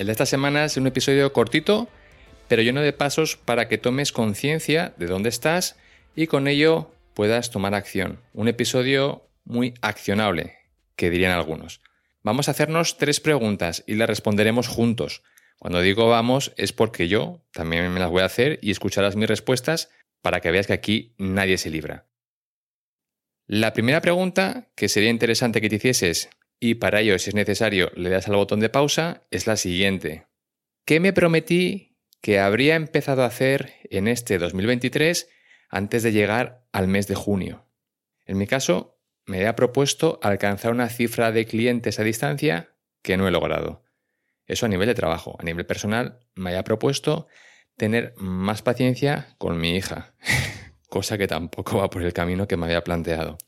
El de esta semana es un episodio cortito, pero lleno de pasos para que tomes conciencia de dónde estás y con ello puedas tomar acción. Un episodio muy accionable, que dirían algunos. Vamos a hacernos tres preguntas y las responderemos juntos. Cuando digo vamos es porque yo también me las voy a hacer y escucharás mis respuestas para que veas que aquí nadie se libra. La primera pregunta que sería interesante que te hicieses y para ello, si es necesario, le das al botón de pausa, es la siguiente. ¿Qué me prometí que habría empezado a hacer en este 2023 antes de llegar al mes de junio? En mi caso, me había propuesto alcanzar una cifra de clientes a distancia que no he logrado. Eso a nivel de trabajo. A nivel personal, me había propuesto tener más paciencia con mi hija, cosa que tampoco va por el camino que me había planteado.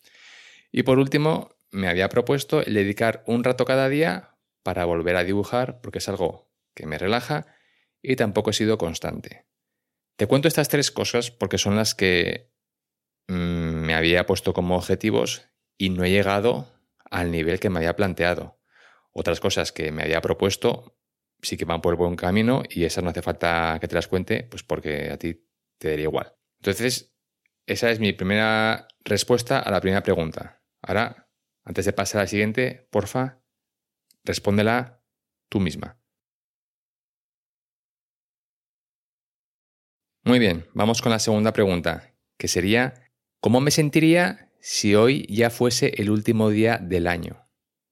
Y por último, me había propuesto el dedicar un rato cada día para volver a dibujar, porque es algo que me relaja y tampoco he sido constante. Te cuento estas tres cosas porque son las que mm, me había puesto como objetivos y no he llegado al nivel que me había planteado. Otras cosas que me había propuesto sí que van por buen camino y esas no hace falta que te las cuente, pues porque a ti te daría igual. Entonces, esa es mi primera respuesta a la primera pregunta. Ahora antes de pasar a la siguiente, porfa, respóndela tú misma. Muy bien, vamos con la segunda pregunta, que sería, ¿cómo me sentiría si hoy ya fuese el último día del año?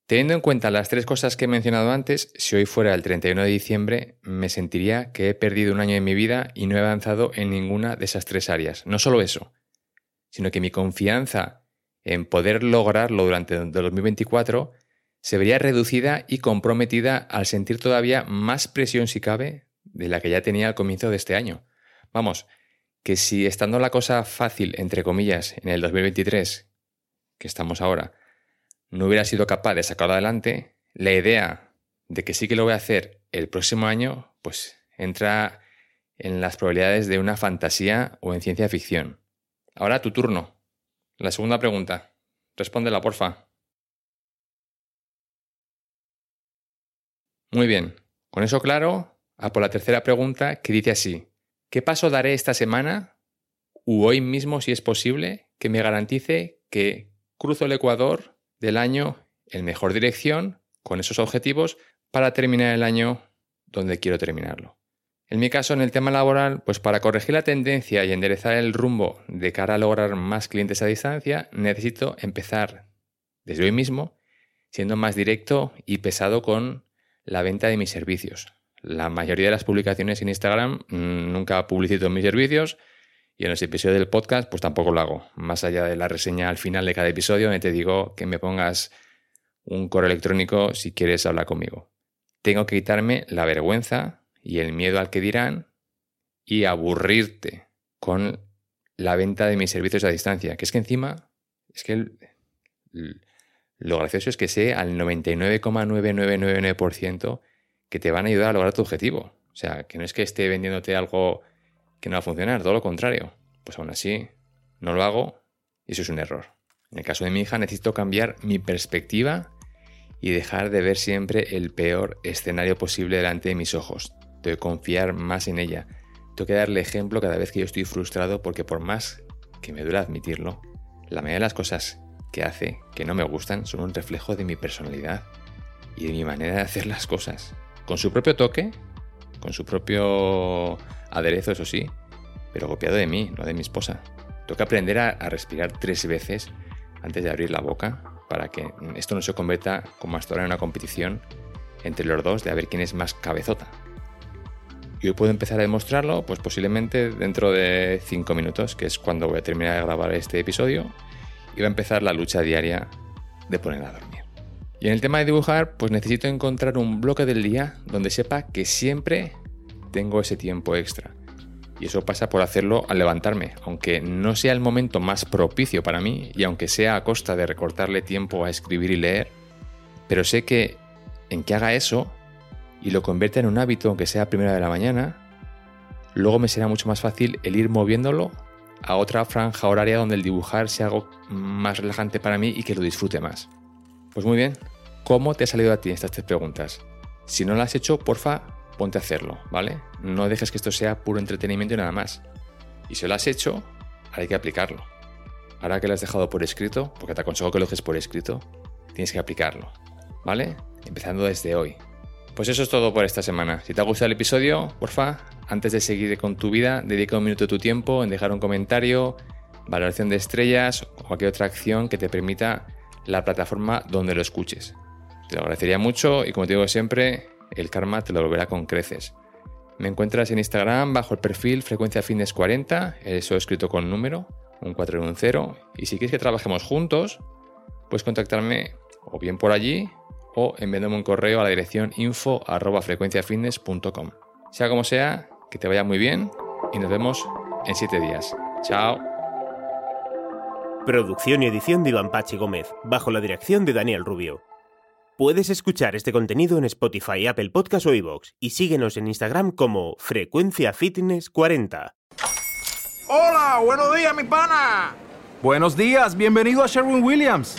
Teniendo en cuenta las tres cosas que he mencionado antes, si hoy fuera el 31 de diciembre, me sentiría que he perdido un año de mi vida y no he avanzado en ninguna de esas tres áreas. No solo eso, sino que mi confianza en poder lograrlo durante el 2024 se vería reducida y comprometida al sentir todavía más presión si cabe de la que ya tenía al comienzo de este año. Vamos, que si estando la cosa fácil, entre comillas, en el 2023, que estamos ahora, no hubiera sido capaz de sacarlo adelante, la idea de que sí que lo voy a hacer el próximo año, pues entra en las probabilidades de una fantasía o en ciencia ficción. Ahora tu turno. La segunda pregunta. Respóndela, porfa. Muy bien. Con eso claro, a por la tercera pregunta que dice así. ¿Qué paso daré esta semana, u hoy mismo si es posible, que me garantice que cruzo el Ecuador del año en mejor dirección, con esos objetivos, para terminar el año donde quiero terminarlo? En mi caso, en el tema laboral, pues para corregir la tendencia y enderezar el rumbo de cara a lograr más clientes a distancia, necesito empezar desde hoy mismo siendo más directo y pesado con la venta de mis servicios. La mayoría de las publicaciones en Instagram mm, nunca publicito mis servicios y en los episodios del podcast pues tampoco lo hago. Más allá de la reseña al final de cada episodio donde te digo que me pongas un correo electrónico si quieres hablar conmigo. Tengo que quitarme la vergüenza y el miedo al que dirán y aburrirte con la venta de mis servicios a distancia. Que es que encima, es que lo gracioso es que sé al 99,9999% que te van a ayudar a lograr tu objetivo. O sea, que no es que esté vendiéndote algo que no va a funcionar, todo lo contrario. Pues aún así, no lo hago y eso es un error. En el caso de mi hija necesito cambiar mi perspectiva y dejar de ver siempre el peor escenario posible delante de mis ojos tengo que confiar más en ella. Tengo que darle ejemplo cada vez que yo estoy frustrado porque por más que me duele admitirlo, la mayoría de las cosas que hace que no me gustan son un reflejo de mi personalidad y de mi manera de hacer las cosas. Con su propio toque, con su propio aderezo, eso sí, pero copiado de mí, no de mi esposa. Tengo que aprender a, respirar tres veces antes de abrir la boca para que esto no se convierta como hasta ahora en una competición entre los dos de a ver quién es más cabezota. Y hoy puedo empezar a demostrarlo, pues posiblemente dentro de 5 minutos, que es cuando voy a terminar de grabar este episodio, y va a empezar la lucha diaria de poner a dormir. Y en el tema de dibujar, pues necesito encontrar un bloque del día donde sepa que siempre tengo ese tiempo extra. Y eso pasa por hacerlo al levantarme, aunque no sea el momento más propicio para mí y aunque sea a costa de recortarle tiempo a escribir y leer, pero sé que en que haga eso y lo convierta en un hábito, aunque sea a primera de la mañana, luego me será mucho más fácil el ir moviéndolo a otra franja horaria donde el dibujar sea algo más relajante para mí y que lo disfrute más. Pues muy bien, ¿cómo te ha salido a ti estas tres preguntas? Si no lo has hecho, porfa, ponte a hacerlo, ¿vale? No dejes que esto sea puro entretenimiento y nada más. Y si lo has hecho, ahora hay que aplicarlo. Ahora que lo has dejado por escrito, porque te aconsejo que lo dejes por escrito, tienes que aplicarlo, ¿vale? Empezando desde hoy. Pues eso es todo por esta semana. Si te ha gustado el episodio, porfa, antes de seguir con tu vida, dedica un minuto de tu tiempo en dejar un comentario, valoración de estrellas o cualquier otra acción que te permita la plataforma donde lo escuches. Te lo agradecería mucho y como te digo siempre, el karma te lo volverá con creces. Me encuentras en Instagram bajo el perfil Frecuencia Fitness 40, eso escrito con número, un 4 y un 0. Y si quieres que trabajemos juntos, puedes contactarme o bien por allí o enviándome un correo a la dirección info frecuenciafitness.com. Sea como sea, que te vaya muy bien y nos vemos en 7 días. Chao. Producción y edición de Iván Pachi Gómez, bajo la dirección de Daniel Rubio. Puedes escuchar este contenido en Spotify, Apple Podcasts o iVoox y síguenos en Instagram como Frecuencia Fitness 40. Hola, buenos días, mi pana. Buenos días, bienvenido a Sherwin Williams.